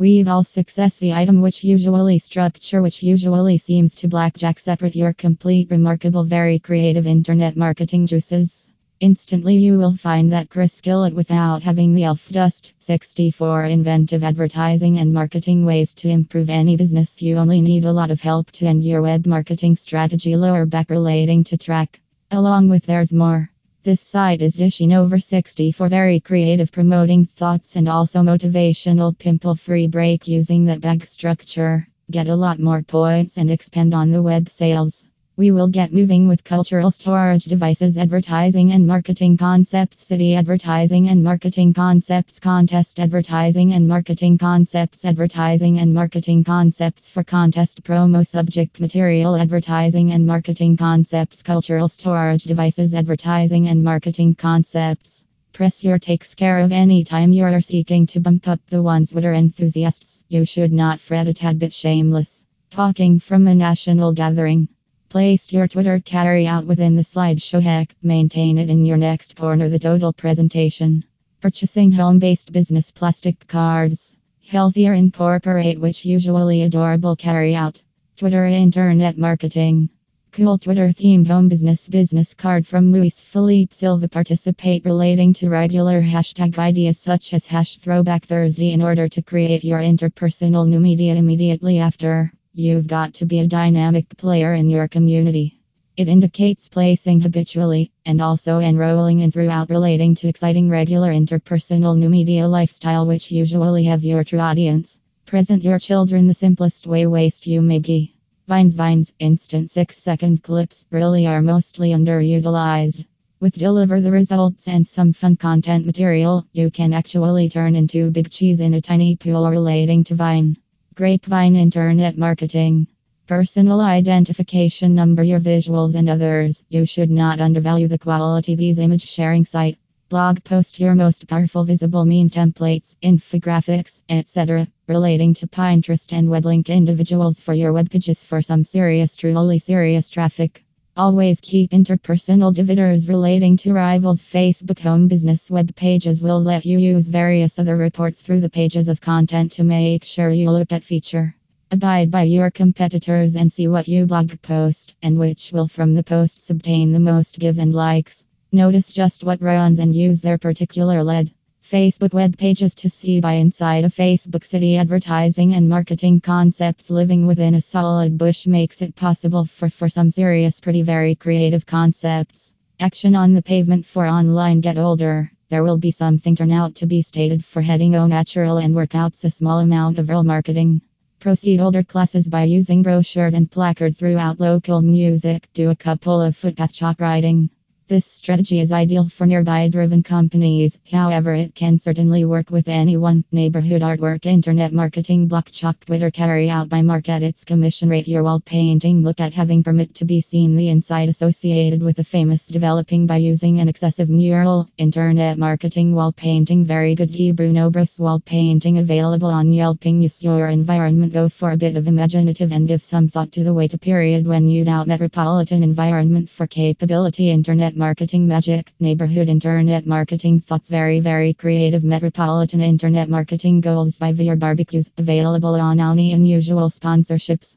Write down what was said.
We've all success the item which usually structure which usually seems to blackjack separate your complete remarkable very creative internet marketing juices. Instantly you will find that Chris it without having the elf dust. 64 inventive advertising and marketing ways to improve any business. You only need a lot of help to end your web marketing strategy lower back relating to track. Along with there's more. This site is dishing over 60 for very creative promoting thoughts and also motivational pimple free break using that bag structure. Get a lot more points and expand on the web sales. We will get moving with cultural storage devices, advertising and marketing concepts, city advertising and marketing concepts, contest advertising and marketing concepts, advertising and marketing concepts for contest promo, subject material advertising and marketing concepts, cultural storage devices, advertising and marketing concepts. Press your takes care of any time you're seeking to bump up the ones that are enthusiasts. You should not fret a tad bit shameless. Talking from a national gathering. Place your Twitter carry out within the slideshow heck. Maintain it in your next corner. The total presentation. Purchasing home based business plastic cards. Healthier incorporate, which usually adorable carry out. Twitter Internet Marketing. Cool Twitter themed home business business card from Luis Felipe Silva. Participate relating to regular hashtag ideas such as hash throwback Thursday in order to create your interpersonal new media immediately after. You've got to be a dynamic player in your community. It indicates placing habitually and also enrolling in throughout relating to exciting regular interpersonal new media lifestyle which usually have your true audience. Present your children the simplest way waste you may be. Vines Vines instant 6 second clips really are mostly underutilized. With deliver the results and some fun content material, you can actually turn into big cheese in a tiny pool relating to Vine. Grapevine Internet Marketing. Personal identification number, your visuals, and others. You should not undervalue the quality these image sharing site. Blog post your most powerful visible means templates, infographics, etc. relating to Pinterest and weblink individuals for your web pages for some serious, truly serious traffic. Always keep interpersonal dividers relating to rivals. Facebook home business web pages will let you use various other reports through the pages of content to make sure you look at feature. Abide by your competitors and see what you blog post and which will from the posts obtain the most gives and likes. Notice just what runs and use their particular lead. Facebook web pages to see by inside a Facebook city advertising and marketing concepts living within a solid bush makes it possible for for some serious pretty very creative concepts. Action on the pavement for online get older. There will be something turn out to be stated for heading o natural and workouts a small amount of real marketing. Proceed older classes by using brochures and placard throughout local music. Do a couple of footpath chalk writing. This strategy is ideal for nearby driven companies, however, it can certainly work with anyone. Neighborhood artwork, internet marketing, block chalk, Twitter carry out by mark at its commission rate. Your wall painting, look at having permit to be seen the inside associated with a famous developing by using an excessive mural. Internet marketing, wall painting, very good. G. Bruno Brus wall painting available on Yelping. Use your environment, go for a bit of imaginative and give some thought to the wait a period when you doubt metropolitan environment for capability. Internet marketing magic, neighborhood internet marketing thoughts, very, very creative metropolitan internet marketing goals by VR barbecues, available on any unusual sponsorships.